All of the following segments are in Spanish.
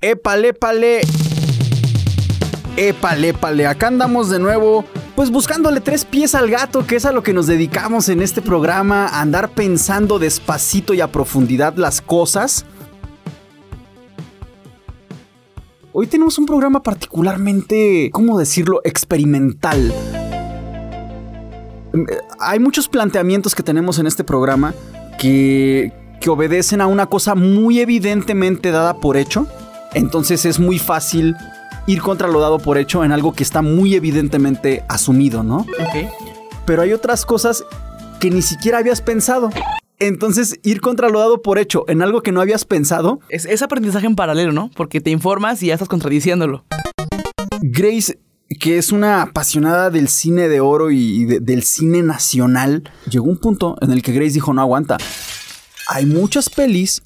Épale. Épale, épale. Acá andamos de nuevo, pues buscándole tres pies al gato, que es a lo que nos dedicamos en este programa, andar pensando despacito y a profundidad las cosas. Hoy tenemos un programa particularmente, ¿cómo decirlo?, experimental. Mm, eh, Hay muchos planteamientos que tenemos en este programa que, que obedecen a una cosa muy evidentemente dada por hecho. Entonces es muy fácil ir contra lo dado por hecho en algo que está muy evidentemente asumido, ¿no? Ok. Pero hay otras cosas que ni siquiera habías pensado. Entonces, ir contra lo dado por hecho en algo que no habías pensado, Es, es aprendizaje en paralelo, ¿no? Porque te informas y ya estás contradiciéndolo. Grace, que es una apasionada del cine de oro y de- del cine nacional, llegó un punto en el que Grace dijo, no aguanta. Hay muchas pelis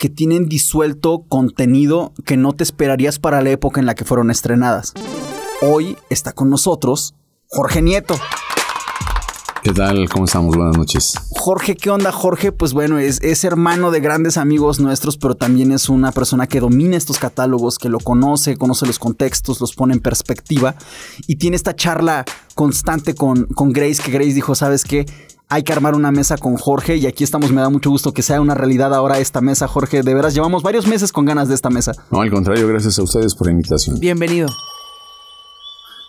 que tienen disuelto contenido que no te esperarías para la época en la que fueron estrenadas. Hoy está con nosotros Jorge Nieto. ¿Qué tal? ¿Cómo estamos? Buenas noches. Jorge, ¿qué onda, Jorge? Pues bueno, es, es hermano de grandes amigos nuestros, pero también es una persona que domina estos catálogos, que lo conoce, conoce los contextos, los pone en perspectiva y tiene esta charla constante con, con Grace, que Grace dijo, ¿sabes qué? Hay que armar una mesa con Jorge y aquí estamos, me da mucho gusto que sea una realidad ahora esta mesa, Jorge. De veras, llevamos varios meses con ganas de esta mesa. No, al contrario, gracias a ustedes por la invitación. Bienvenido.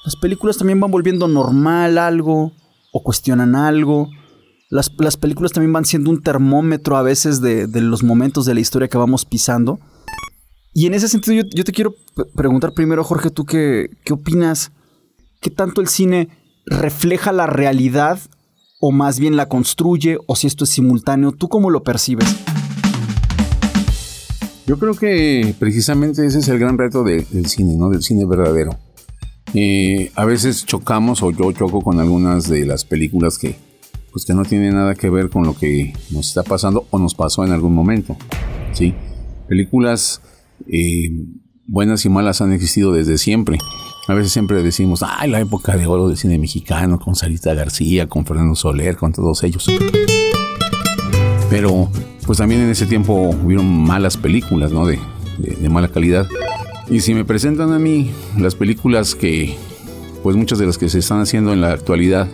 Las películas también van volviendo normal algo o cuestionan algo. Las, las películas también van siendo un termómetro a veces de, de los momentos de la historia que vamos pisando. Y en ese sentido yo, yo te quiero preguntar primero, Jorge, ¿tú qué, qué opinas? ¿Qué tanto el cine refleja la realidad o más bien la construye o si esto es simultáneo? ¿Tú cómo lo percibes? Yo creo que precisamente ese es el gran reto de- del cine, ¿no? Del cine verdadero. Eh, a veces chocamos o yo choco con algunas de las películas que, pues que no tienen nada que ver con lo que nos está pasando o nos pasó en algún momento, ¿sí? Películas eh, buenas y malas han existido desde siempre. A veces siempre decimos, ay, la época de oro del cine mexicano, con Sarita García, con Fernando Soler, con todos ellos. Pero pues también en ese tiempo hubieron malas películas, ¿no? De, de- de mala calidad. Y si me presentan a mí las películas que, pues muchas de las que se están haciendo en la actualidad,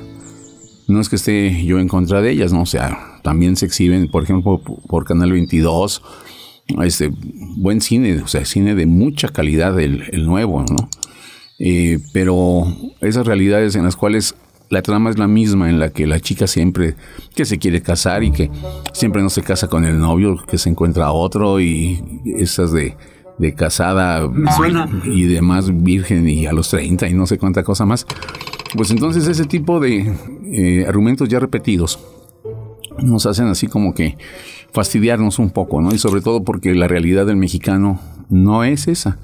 no es que esté yo en contra de ellas, ¿no? O sea, también se exhiben, por ejemplo, por, Canal 22, este, buen cine, o sea, cine de mucha calidad, el, el nuevo, ¿no? Eh, pero esas realidades en las cuales la trama es la misma, en la que la chica siempre que se quiere casar y que siempre no se casa con el novio, que se encuentra otro y esas de, de casada y demás virgen y a los 30 y no sé cuánta cosa más. Pues entonces ese tipo de eh, argumentos ya repetidos nos hacen así como que fastidiarnos un poco, ¿no? Y sobre todo porque la realidad del mexicano no es esa.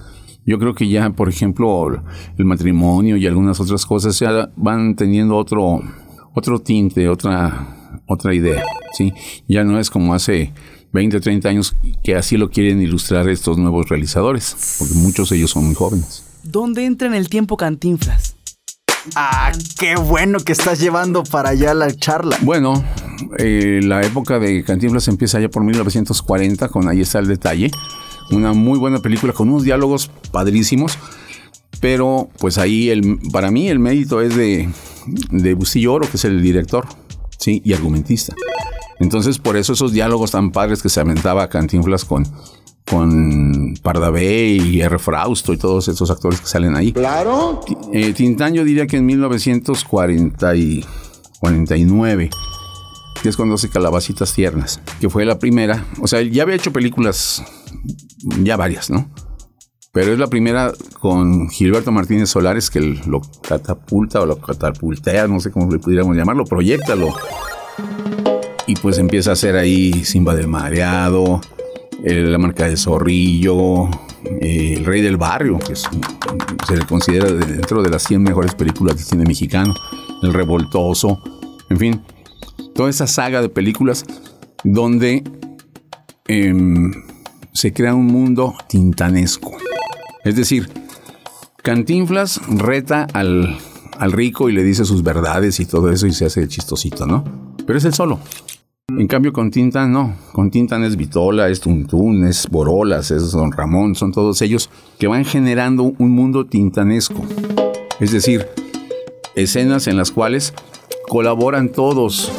Yo creo que ya, por ejemplo, el matrimonio y algunas otras cosas ya van teniendo otro, otro tinte, otra, otra idea, ¿sí? Ya no es como hace 20, 30 años que así lo quieren ilustrar estos nuevos realizadores, porque muchos de ellos son muy jóvenes. ¿Dónde entra en el tiempo Cantinflas? Ah, qué bueno que estás llevando para allá la charla. Bueno, eh, la época de Cantinflas empieza ya por 1940, con Ahí está el detalle. Una muy buena película con unos diálogos padrísimos. Pero pues ahí el, para mí el mérito es de, de Bustillo Oro, que es el director, sí, y argumentista. Entonces por eso esos diálogos tan padres que se aventaba Cantinflas con, con Pardavé y R. Frausto y todos esos actores que salen ahí. Claro. Eh, Tintán yo diría que en 1949, que es cuando hace Calabacitas Tiernas, que fue la primera, o sea, ya había hecho películas, ya varias, ¿no? Pero es la primera con Gilberto Martínez Solares que lo catapulta o lo catapultea, no sé cómo le pudiéramos llamarlo, proyectalo. Y pues empieza a hacer ahí Simba del Mareado, eh, La Marca de Zorrillo, eh, El Rey del Barrio, que se le considera de- dentro de las 100 mejores películas del cine mexicano, El Revoltoso, en fin, toda esa saga de películas donde em, se crea un mundo tintanesco. Es decir, Cantinflas reta al, al rico y le dice sus verdades y todo eso y se hace chistosito, ¿no? Pero es el solo. En cambio con Tintan no, con Tintan es Vitola, es Tuntún, es Borolas, es Don Ramón, son todos ellos que van generando un mundo tintanesco. Es decir, escenas en las cuales colaboran todos,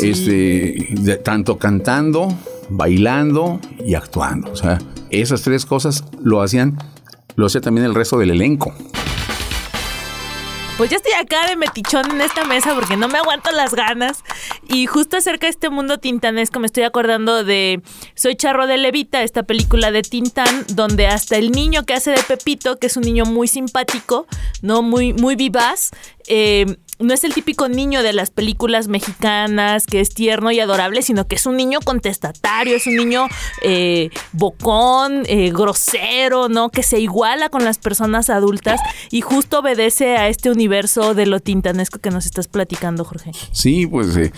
este, de- tanto cantando, bailando y actuando. O sea, esas tres cosas lo hacían, lo hacía también el resto del elenco. Pues ya estoy acá de metichón en esta mesa porque no me aguanto las ganas. Y justo acerca de este mundo tintanesco me estoy acordando de Soy Charro de Levita, esta película de Tintán, donde hasta el niño que hace de Pepito, que es un niño muy simpático, no muy, muy vivaz, eh, no es el típico niño de las películas mexicanas que es tierno y adorable, sino que es un niño contestatario, es un niño eh, bocón, eh, grosero, ¿no? Que se iguala con las personas adultas y justo obedece a este universo de lo tintanesco que nos estás platicando, Jorge. Sí, pues eh,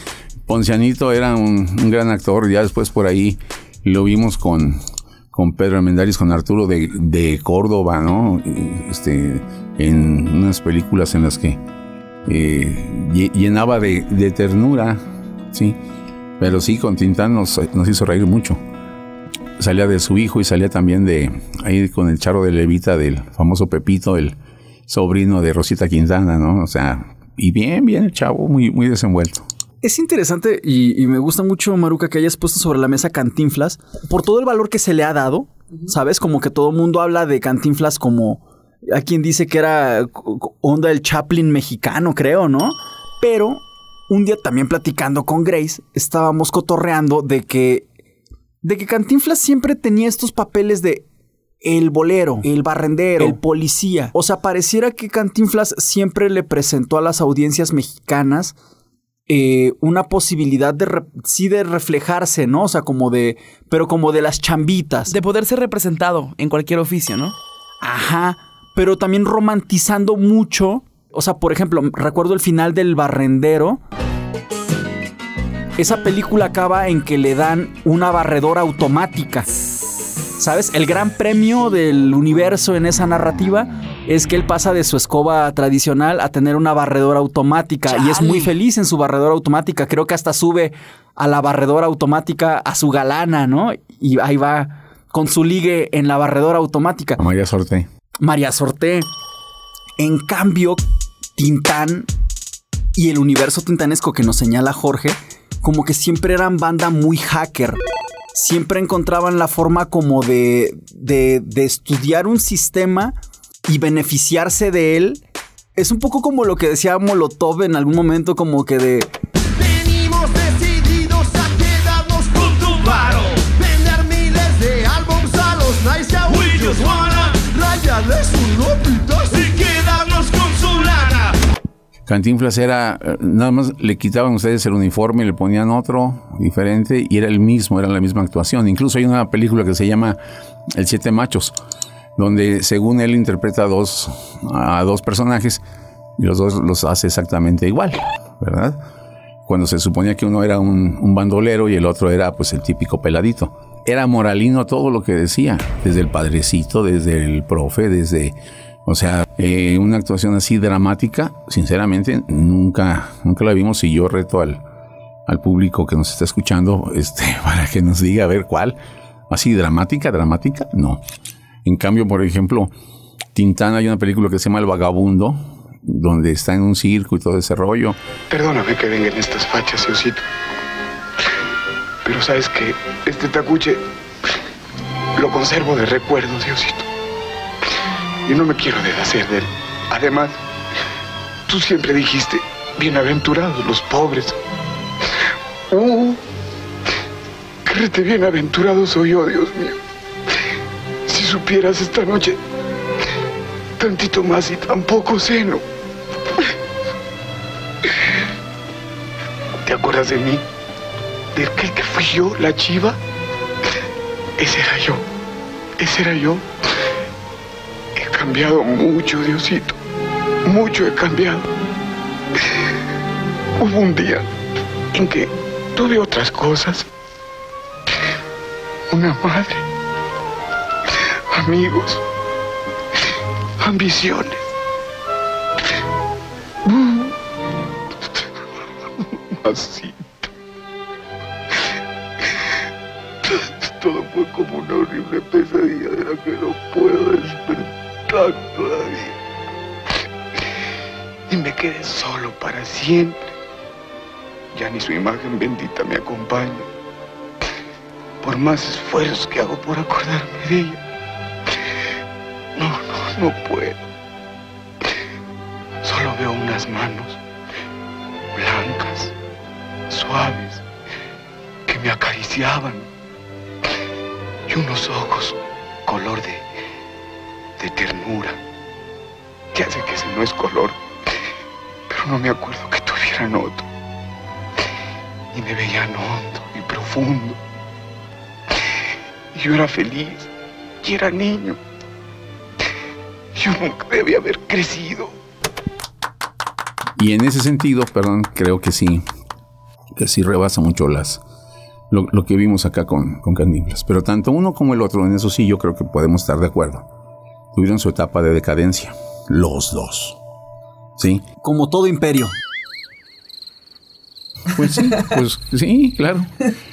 Poncianito era un, gran actor. Ya después por ahí lo vimos con, con Pedro Armendáriz, con Arturo de, de Córdoba, ¿no? Este, en unas películas en las que eh, lle- llenaba de, de ternura, sí. Pero sí, con Tintán nos, nos hizo reír mucho. Salía de su hijo y salía también de ahí con el charro de Levita del famoso Pepito, el sobrino de Rosita Quintana, ¿no? O sea, y bien, bien el chavo, muy, muy desenvuelto. Es interesante y, y me gusta mucho, Maruca, que hayas puesto sobre la mesa Cantinflas por todo el valor que se le ha dado. ¿Sabes? Como que todo el mundo habla de Cantinflas como a quien dice que era onda del Chaplin mexicano, creo, ¿no? Pero un día también platicando con Grace, estábamos cotorreando de que de que Cantinflas siempre tenía estos papeles de el bolero, el barrendero, el policía. O sea, pareciera que Cantinflas siempre le presentó a las audiencias mexicanas eh, una posibilidad de sí de reflejarse, ¿no? O sea, como de, pero como de las chambitas. De poder ser representado en cualquier oficio, ¿no? Ajá, pero también romantizando mucho. O sea, por ejemplo, recuerdo el final del Barrendero. Esa película acaba en que le dan una barredora automática. ¿Sabes? El gran premio del universo en esa narrativa es que él pasa de su escoba tradicional a tener una barredora automática y es muy feliz en su barredora automática. Creo que hasta sube a la barredora automática a su galana, ¿no? Y ahí va con su ligue en la barredora automática. A María Sorte. María Sorté. En cambio, Tintán y el universo tintanesco que nos señala Jorge, como que siempre eran banda muy hacker. Siempre encontraban la forma como de, de, de estudiar un sistema y beneficiarse de él. Es un poco como lo que decía Molotov en algún momento, como que de Venimos decididos a quedarnos con tu. Vender miles de álbums a los nice a We just wanna rayarles un lopitas y quedarnos con su lana. Cantinflas era, eh, nada más le quitaban ustedes el uniforme y le ponían otro diferente y era el mismo, era la misma actuación. Incluso hay una película que se llama El Siete Machos, donde según él interpreta a dos, a dos personajes y los dos los hace exactamente igual, ¿verdad? Cuando se suponía que uno era un, un bandolero y el otro era pues el típico peladito. Era moralino todo lo que decía, desde el padrecito, desde el profe, desde o sea, eh, una actuación así dramática, sinceramente, nunca, nunca la vimos y yo reto al, al público que nos está escuchando este, para que nos diga a ver cuál. Así dramática, dramática, no. En cambio, por ejemplo, Tintán hay una película que se llama El Vagabundo, donde está en un circo y todo ese rollo. Perdóname que vengan estas fachas, Diosito. Pero sabes que este tacuche lo conservo de recuerdo, Diosito. Y no me quiero deshacer de él. Además, tú siempre dijiste, bienaventurados los pobres. Uh, créete bienaventurado soy yo, Dios mío. Si supieras esta noche, tantito más y tampoco seno. ¿Te acuerdas de mí? ¿De aquel que fui yo, la chiva? Ese era yo. Ese era yo. He cambiado mucho, Diosito. Mucho he cambiado. Hubo un día en que tuve otras cosas. Una madre. Amigos. Ambiciones. Así. Una horrible pesadilla de la que no puedo despertar todavía. Y me quedé solo para siempre. Ya ni su imagen bendita me acompaña. Por más esfuerzos que hago por acordarme de ella. No, no, no puedo. Solo veo unas manos blancas, suaves, que me acariciaban. Y unos ojos color de, de ternura. Ya sé que ese no es color, pero no me acuerdo que tuvieran otro. Y me veían hondo y profundo. Y yo era feliz y era niño. Yo nunca debía haber crecido. Y en ese sentido, perdón, creo que sí, que sí rebasa mucho las lo, lo que vimos acá con, con Cantinflas. Pero tanto uno como el otro, en eso sí yo creo que podemos estar de acuerdo. Tuvieron su etapa de decadencia, los dos. ¿Sí? Como todo imperio. Pues sí, pues sí, claro.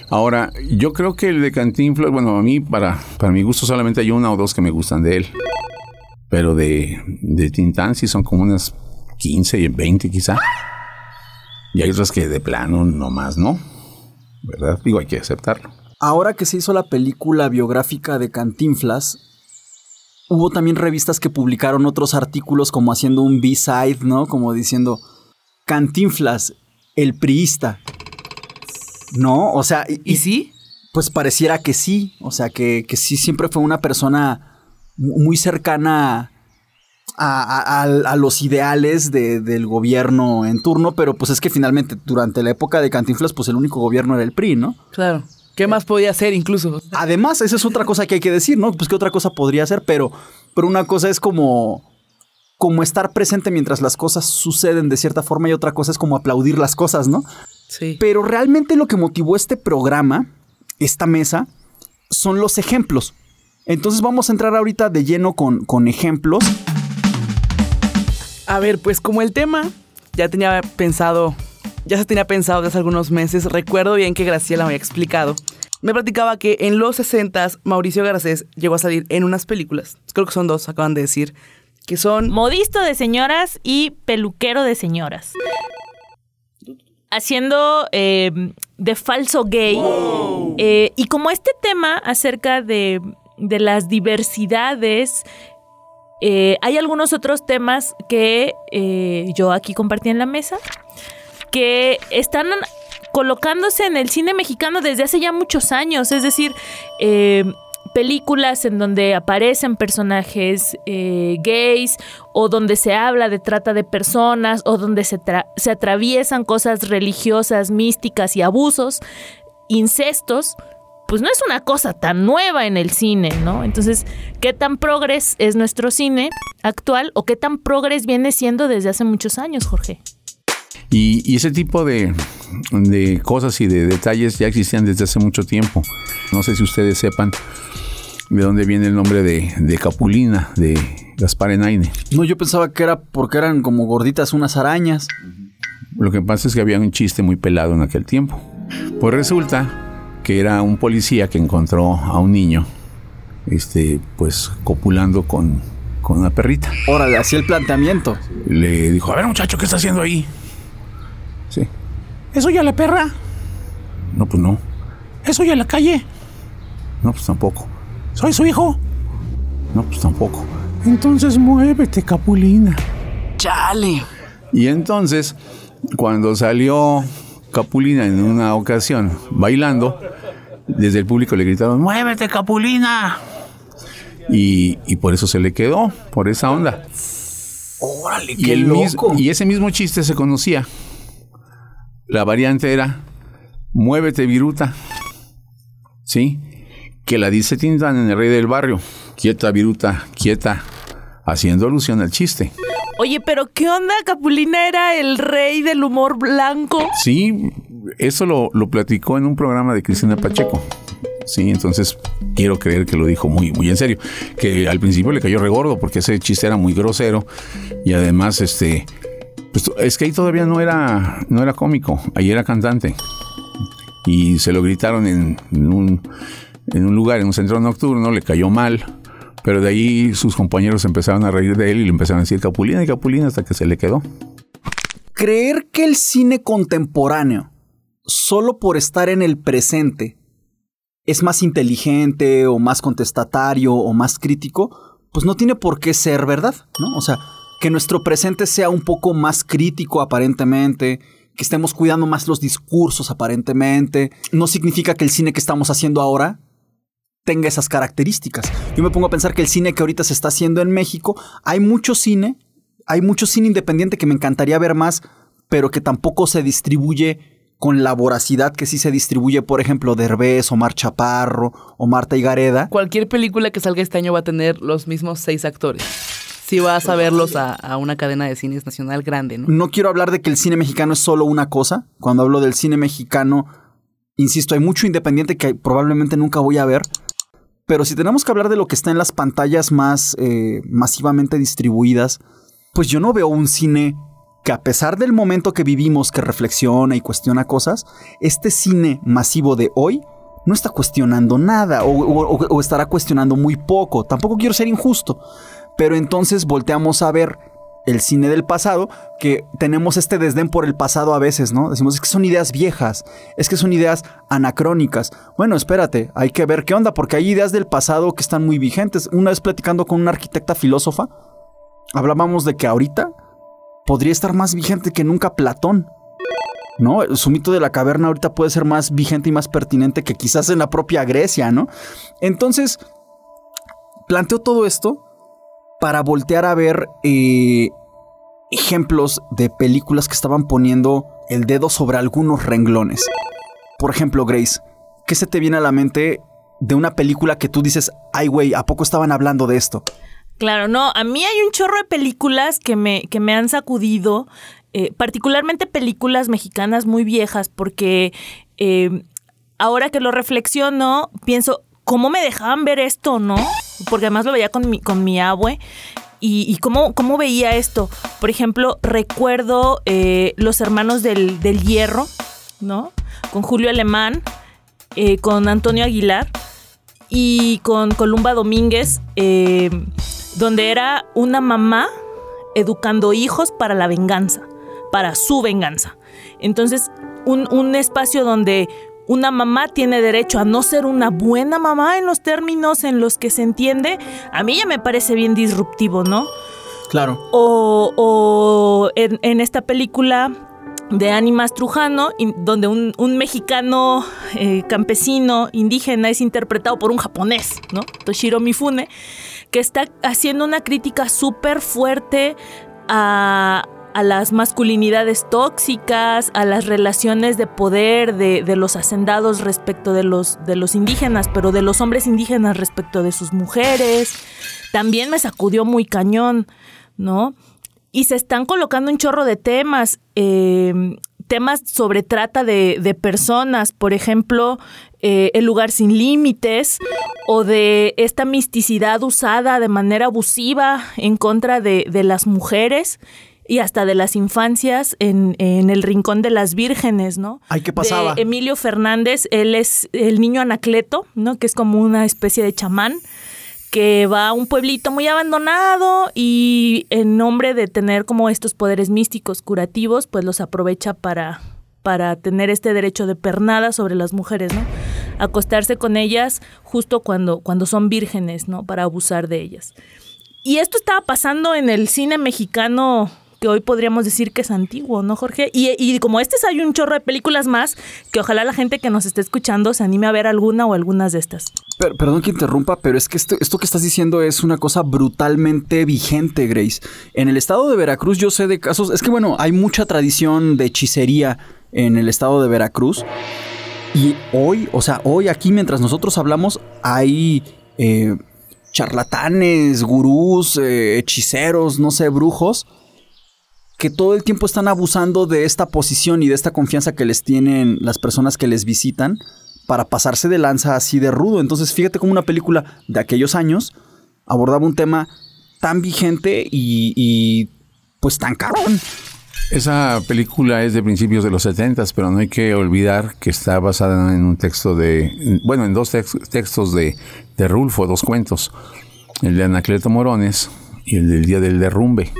Ahora, yo creo que el de Cantinflas, bueno, a mí, para, para mi gusto, solamente hay una o dos que me gustan de él. Pero de, de Tintán sí son como unas 15 y 20 quizá. Y hay otras que de plano nomás no. ¿Verdad? Digo, hay que aceptarlo. Ahora que se hizo la película biográfica de Cantinflas, hubo también revistas que publicaron otros artículos como haciendo un B-side, ¿no? Como diciendo, Cantinflas, el priista. ¿No? O sea, y, ¿Y sí? pues pareciera que sí. O sea, que, que sí siempre fue una persona mu- muy cercana a, a- los ideales de- del gobierno en turno, pero pues es que finalmente durante la época de Cantinflas, pues el único gobierno era el PRI, ¿no? Claro. ¿Qué más podía hacer incluso? Además, esa es otra cosa que hay que decir, ¿no? Pues qué otra cosa podría ser, pero, pero una cosa es como, como estar presente mientras las cosas suceden de cierta forma y otra cosa es como aplaudir las cosas, ¿no? Sí. Pero realmente lo que motivó este programa, esta mesa, son los ejemplos. Entonces vamos a entrar ahorita de lleno con, con ejemplos. A ver, pues como el tema ya tenía pensado, ya se tenía pensado desde hace algunos meses, recuerdo bien que Graciela me había explicado. Me platicaba que en los 60 Mauricio Garcés llegó a salir en unas películas, creo que son dos, acaban de decir, que son... Modisto de señoras y peluquero de señoras. Haciendo eh, de falso gay. Eh, y como este tema acerca de, de las diversidades, eh, hay algunos otros temas que eh, yo aquí compartí en la mesa que están colocándose en el cine mexicano desde hace ya muchos años. Es decir, eh, películas en donde aparecen personajes eh, gays o donde se habla de trata de personas o donde se, se atraviesan cosas religiosas, místicas y abusos, incestos, pues no es una cosa tan nueva en el cine, ¿no? Entonces, ¿qué tan progres es nuestro cine actual o qué tan progres viene siendo desde hace muchos años, Jorge? Y, y ese tipo de, de cosas y de detalles ya existían desde hace mucho tiempo. No sé si ustedes sepan de dónde viene el nombre de, de Capulina, de Gaspar Enaine. No, yo pensaba que era porque eran como gorditas unas arañas. Lo que pasa es que había un chiste muy pelado en aquel tiempo. Pues resulta que era un policía que encontró a un niño, este, pues copulando con, con una perrita. Órale, así el planteamiento. Le dijo, a ver muchacho, ¿qué está haciendo ahí? Sí. ¿Es ya la perra? No, pues no. ¿Es ya la calle? No, pues tampoco. ¿Soy su hijo? No, pues tampoco. Entonces muévete, Capulina. ¡Chale! Y entonces, cuando salió Capulina en una ocasión bailando, desde el público le gritaron, ¡Muévete, Capulina! Y, y por eso se le quedó, por esa onda. Órale, Y, el mis- y ese mismo chiste se conocía. La variante era, muévete, viruta. ¿Sí? Que la dice Tintán en El Rey del Barrio. Quieta, viruta, quieta. Haciendo alusión al chiste. Oye, pero ¿qué onda? Capulina era el rey del humor blanco. Sí, eso lo, lo platicó en un programa de Cristina Pacheco. Sí, entonces quiero creer que lo dijo muy, muy en serio. Que al principio le cayó regordo porque ese chiste era muy grosero y además, este, pues es que ahí todavía no era, no era cómico, ahí era cantante y se lo gritaron en, un, en un lugar, en un centro nocturno, le cayó mal, pero de ahí sus compañeros empezaron a reír de él y le empezaron a decir Capulina y Capulina hasta que se le quedó. Creer que el cine contemporáneo, solo por estar en el presente, es más inteligente o más contestatario o más crítico, pues no tiene por qué ser verdad, ¿no? O sea, que nuestro presente sea un poco más crítico aparentemente, que estemos cuidando más los discursos aparentemente, no significa que el cine que estamos haciendo ahora tenga esas características. Yo me pongo a pensar que el cine que ahorita se está haciendo en México, hay mucho cine, hay mucho cine independiente que me encantaría ver más, pero que tampoco se distribuye con la voracidad que sí se distribuye, por ejemplo, Derbez, Omar Chaparro o Marta Higareda. Cualquier película que salga este año va a tener los mismos seis actores. Si vas a verlos a, a una cadena de cines nacional grande, ¿no? No quiero hablar de que el cine mexicano es solo una cosa. Cuando hablo del cine mexicano, insisto, hay mucho independiente que probablemente nunca voy a ver. Pero si tenemos que hablar de lo que está en las pantallas más eh, masivamente distribuidas, pues yo no veo un cine que a pesar del momento que vivimos, que reflexiona y cuestiona cosas, este cine masivo de hoy no está cuestionando nada o, estará cuestionando muy poco. Tampoco quiero ser injusto, pero entonces volteamos a ver el cine del pasado, que tenemos este desdén por el pasado a veces, ¿no? Decimos, es que son ideas viejas, es que son ideas anacrónicas. Bueno, espérate, hay que ver qué onda, porque hay ideas del pasado que están muy vigentes. Una vez platicando con una arquitecta filósofa, hablábamos de que ahorita podría estar más vigente que nunca Platón. ¿No? Su mito de la caverna ahorita puede ser más vigente y más pertinente que quizás en la propia Grecia, ¿no? Entonces, planteo todo esto para voltear a ver eh, ejemplos de películas que estaban poniendo el dedo sobre algunos renglones. Por ejemplo, Grace, ¿qué se te viene a la mente de una película que tú dices, ay, güey, ¿a poco estaban hablando de esto? Claro, no, a mí hay un chorro de películas que me, que me han sacudido, eh, particularmente películas mexicanas muy viejas, porque eh, ahora que lo reflexiono, pienso, ¿cómo me dejaban ver esto, no? Porque además lo veía con mi, con mi abue. Y, cómo, cómo veía esto. Por ejemplo, recuerdo eh, Los Hermanos del, del Hierro, ¿no? Con Julio Alemán, con Antonio Aguilar y con Columba Domínguez, donde era una mamá educando hijos para la venganza, para su venganza. Entonces, un, un espacio donde una mamá tiene derecho a no ser una buena mamá en los términos en los que se entiende, a mí ya me parece bien disruptivo, ¿no? Claro. O, o en, en esta película de Ánimas Trujano, in- donde un, un mexicano eh, campesino indígena es interpretado por un japonés, ¿no? Toshiro Mifune, que está haciendo una crítica súper fuerte a, a las masculinidades tóxicas, a las relaciones de poder de, de los hacendados respecto de los, de los indígenas, pero de los hombres indígenas respecto de sus mujeres. También me sacudió muy cañón, ¿no? Y se están colocando un chorro de temas, eh, temas sobre trata de, de personas, por ejemplo, eh, El lugar sin límites, o de esta misticidad usada de manera abusiva en contra de, de las mujeres y hasta de las infancias en, en el rincón de las vírgenes, ¿no? Ay, ¿qué pasaba? De Emilio Fernández, él es el niño Anacleto, ¿no? Que es como una especie de chamán que va a un pueblito muy abandonado y en nombre de tener como estos poderes místicos curativos, pues los aprovecha para, para tener este derecho de pernada sobre las mujeres, ¿no? Acostarse con ellas justo cuando, cuando son vírgenes, ¿no? Para abusar de ellas. Y esto estaba pasando en el cine mexicano que hoy podríamos decir que es antiguo, ¿no, Jorge? Y, y como este hay un chorro de películas más que ojalá la gente que nos esté escuchando se anime a ver alguna o algunas de estas. Per- perdón que interrumpa, pero es que esto, esto que estás diciendo es una cosa brutalmente vigente, Grace. En el estado de Veracruz yo sé de casos, es que bueno, hay mucha tradición de hechicería en el estado de Veracruz. Y hoy, o sea, hoy aquí mientras nosotros hablamos, hay eh, charlatanes, gurús, eh, hechiceros, no sé, brujos, que todo el tiempo están abusando de esta posición y de esta confianza que les tienen las personas que les visitan para pasarse de lanza así de rudo. Entonces, fíjate cómo una película de aquellos años abordaba un tema tan vigente y, pues tan cabrón. Esa película es de principios de los 70, pero no hay que olvidar que está basada en un texto de, bueno, en dos tex- textos de, de Rulfo, dos cuentos, el de Anacleto Morones y el del Día del Derrumbe.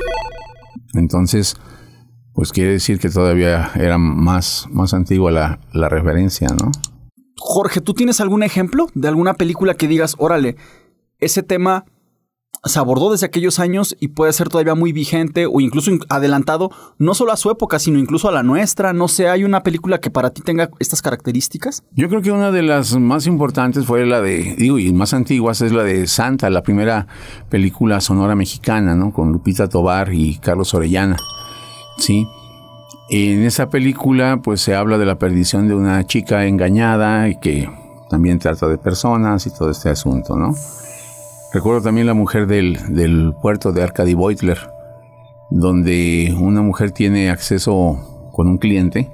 Entonces, pues quiere decir que todavía era más, más antigua la, la referencia, ¿no? Jorge, ¿tú tienes algún ejemplo de alguna película que digas, órale, ese tema se abordó desde aquellos años y puede ser todavía muy vigente o incluso in- adelantado, no solo a su época, sino incluso a la nuestra? No sé, ¿hay una película que para ti tenga estas características? Yo creo que una de las más importantes fue la de, digo, y más antiguas es la de Santa, la primera película sonora mexicana, ¿no? Con Lupita Tobar y Carlos Orellana. Sí. En esa película, pues se habla de la perdición de una chica engañada y que también trata de personas y todo este asunto, ¿no? Recuerdo también la mujer del, del puerto de Arcady Beutler, donde una mujer tiene acceso con un cliente,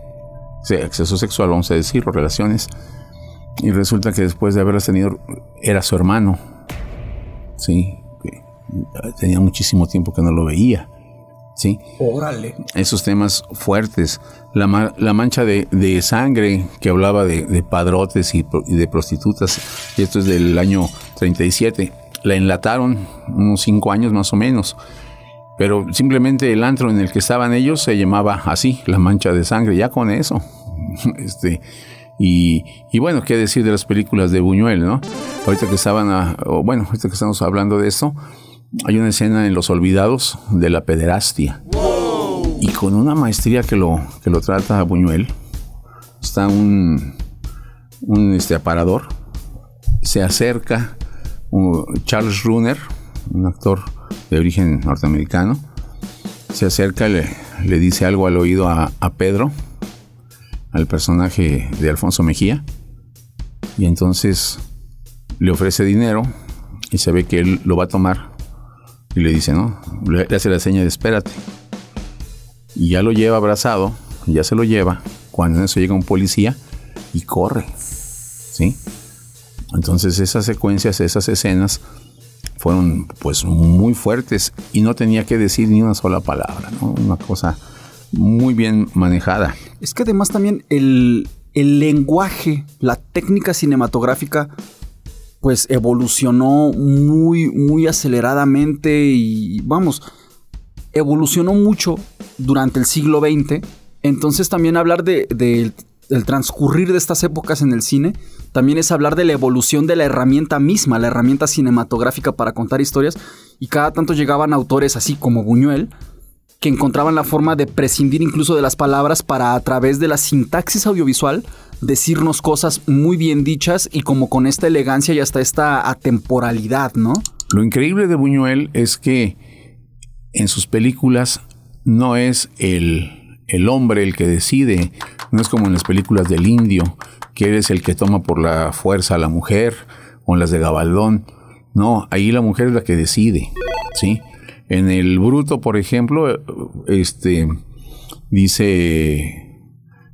o sea, acceso sexual, vamos a decir, o relaciones, y resulta que después de haberlas tenido, era su hermano, sí, que tenía muchísimo tiempo que no lo veía, sí, Órale. esos temas fuertes, la, ma- la mancha de, de sangre que hablaba de, de padrotes y, pro- y de prostitutas, y esto es del año 37, la enlataron unos cinco años más o menos, pero simplemente el antro en el que estaban ellos se llamaba así, la mancha de sangre, ya con eso. este, y, y bueno, qué decir de las películas de Buñuel, ¿no? Ahorita que estaban, a- o bueno, ahorita que estamos hablando de esto, hay una escena en Los Olvidados de la pederastia. Y con una maestría que lo, que lo trata Buñuel, está un, un este, aparador, se acerca Charles Runner, un actor de origen norteamericano, se acerca, le, le dice algo al oído a, a Pedro, al personaje de Alfonso Mejía, y entonces le ofrece dinero y se ve que él lo va a tomar y le dice, ¿no? Le, hace la seña de espérate. Y ya lo lleva abrazado, ya se lo lleva, cuando en eso llega un policía y corre, ¿sí? Entonces esas secuencias, esas escenas fueron pues muy fuertes y no tenía que decir ni una sola palabra, ¿no? Una cosa muy bien manejada. Es que además también el, el lenguaje, la técnica cinematográfica, pues evolucionó muy, muy aceleradamente y vamos, evolucionó mucho durante el siglo XX. Entonces también hablar de, de- del transcurrir de estas épocas en el cine, también es hablar de la evolución de la herramienta misma, la herramienta cinematográfica para contar historias. Y cada tanto llegaban autores así como Buñuel, que encontraban la forma de prescindir incluso de las palabras para a través de la sintaxis audiovisual decirnos cosas muy bien dichas y como con esta elegancia y hasta esta atemporalidad, ¿no? Lo increíble de Buñuel es que en sus películas no es el, el hombre el que decide, no es como en las películas del indio, que eres el que toma por la fuerza a la mujer, o en las de Gabaldón. No, ahí la mujer es la que decide, ¿sí? En el Bruto, por ejemplo, este dice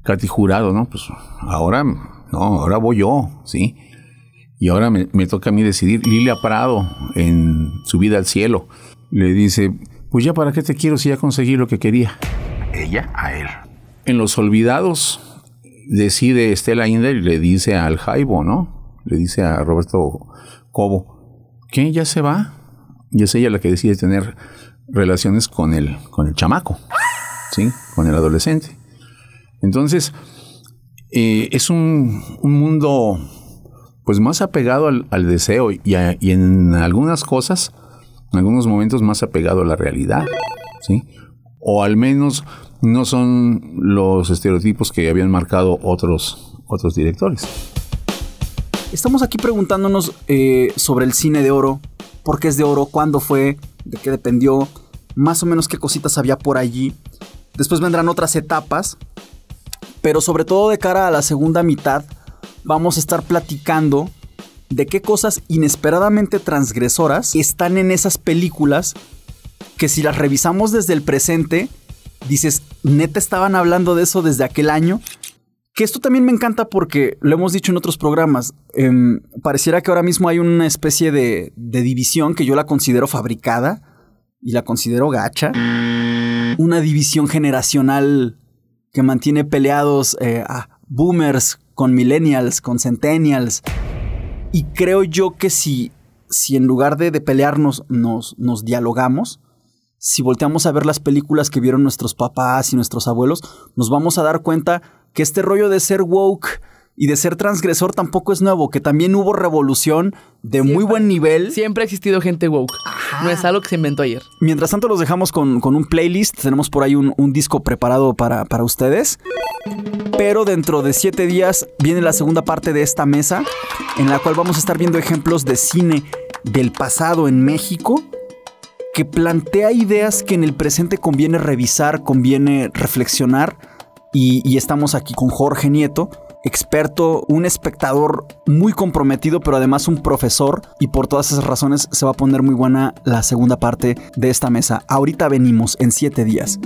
Katy Jurado, ¿no? Pues ahora, no, ahora voy yo, ¿sí? Y ahora me, me toca a mí decidir. Lilia Prado, en su vida al cielo, le dice, pues ya para qué te quiero si ya conseguí lo que quería. Ella a él. En Los Olvidados decide Estela Inder y le dice al Jaibo, ¿no? Le dice a Roberto Cobo, que ya se va. Y es ella la que decide tener relaciones con el, con el chamaco, ¿sí? Con el adolescente. Entonces, eh, es un, un mundo pues más apegado al, al deseo y, a- y en algunas cosas, en algunos momentos más apegado a la realidad, ¿sí? O al menos no son los estereotipos que habían marcado otros, otros directores. Estamos aquí preguntándonos eh, sobre el cine de oro, por qué es de oro, cuándo fue, de qué dependió, más o menos qué cositas había por allí. Después vendrán otras etapas, pero sobre todo de cara a la segunda mitad vamos a estar platicando de qué cosas inesperadamente transgresoras están en esas películas que si las revisamos desde el presente, dices, neta estaban hablando de eso desde aquel año. Que esto también me encanta porque lo hemos dicho en otros programas. em, pareciera que ahora mismo hay una especie de, división que yo la considero fabricada y la considero gacha. una división generacional que mantiene peleados eh, a boomers con millennials, con centennials. Y creo yo que si, si en lugar de, pelearnos nos, nos dialogamos, si volteamos a ver las películas que vieron nuestros papás y nuestros abuelos, nos vamos a dar cuenta que este rollo de ser woke y de ser transgresor tampoco es nuevo, que también hubo revolución de muy buen nivel. Siempre ha existido gente woke. No es algo que se inventó ayer. Mientras tanto los dejamos con, con un playlist, tenemos por ahí un, un disco preparado para, para ustedes. Pero dentro de siete días viene la segunda parte de esta mesa, en la cual vamos a estar viendo ejemplos de cine del pasado en México que plantea ideas que en el presente conviene revisar, conviene reflexionar. Y, estamos aquí con Jorge Nieto, experto, un espectador muy comprometido, pero además un profesor. Y por todas esas razones se va a poner muy buena la segunda parte de esta mesa. Ahorita venimos en siete días.